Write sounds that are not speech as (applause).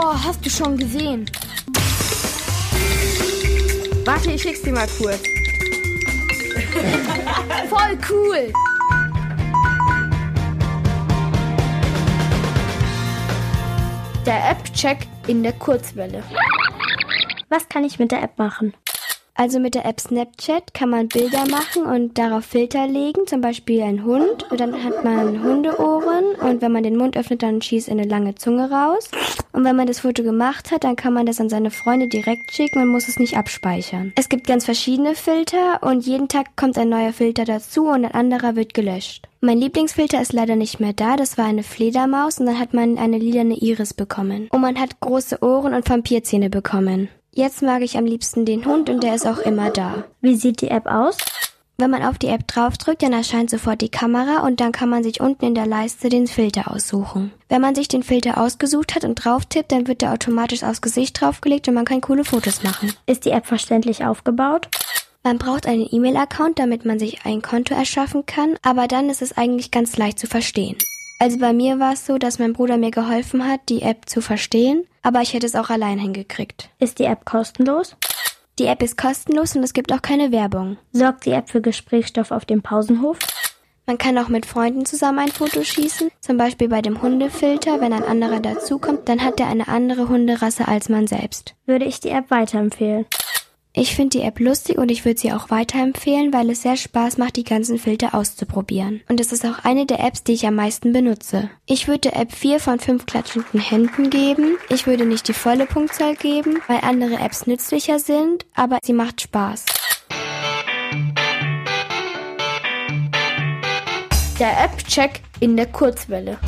Oh, hast du schon gesehen? Warte, ich schick's dir mal kurz. (laughs) Voll cool! Der App-Check in der Kurzwelle. Was kann ich mit der App machen? Also mit der App Snapchat kann man Bilder machen und darauf Filter legen, zum Beispiel ein Hund. Und dann hat man Hundeohren und wenn man den Mund öffnet, dann schießt eine lange Zunge raus. Und wenn man das Foto gemacht hat, dann kann man das an seine Freunde direkt schicken und muss es nicht abspeichern. Es gibt ganz verschiedene Filter und jeden Tag kommt ein neuer Filter dazu und ein anderer wird gelöscht. Mein Lieblingsfilter ist leider nicht mehr da, das war eine Fledermaus und dann hat man eine lilane Iris bekommen. Und man hat große Ohren und Vampirzähne bekommen. Jetzt mag ich am liebsten den Hund und der ist auch immer da. Wie sieht die App aus? Wenn man auf die App draufdrückt, dann erscheint sofort die Kamera und dann kann man sich unten in der Leiste den Filter aussuchen. Wenn man sich den Filter ausgesucht hat und drauf tippt, dann wird der automatisch aufs Gesicht draufgelegt und man kann coole Fotos machen. Ist die App verständlich aufgebaut? Man braucht einen E-Mail-Account, damit man sich ein Konto erschaffen kann, aber dann ist es eigentlich ganz leicht zu verstehen. Also bei mir war es so, dass mein Bruder mir geholfen hat, die App zu verstehen, aber ich hätte es auch allein hingekriegt. Ist die App kostenlos? Die App ist kostenlos und es gibt auch keine Werbung. Sorgt die App für Gesprächsstoff auf dem Pausenhof? Man kann auch mit Freunden zusammen ein Foto schießen, zum Beispiel bei dem Hundefilter. Wenn ein anderer dazukommt, dann hat er eine andere Hunderasse als man selbst. Würde ich die App weiterempfehlen? Ich finde die App lustig und ich würde sie auch weiterempfehlen, weil es sehr Spaß macht, die ganzen Filter auszuprobieren. Und es ist auch eine der Apps, die ich am meisten benutze. Ich würde der App 4 von 5 klatschenden Händen geben. Ich würde nicht die volle Punktzahl geben, weil andere Apps nützlicher sind, aber sie macht Spaß. Der App-Check in der Kurzwelle.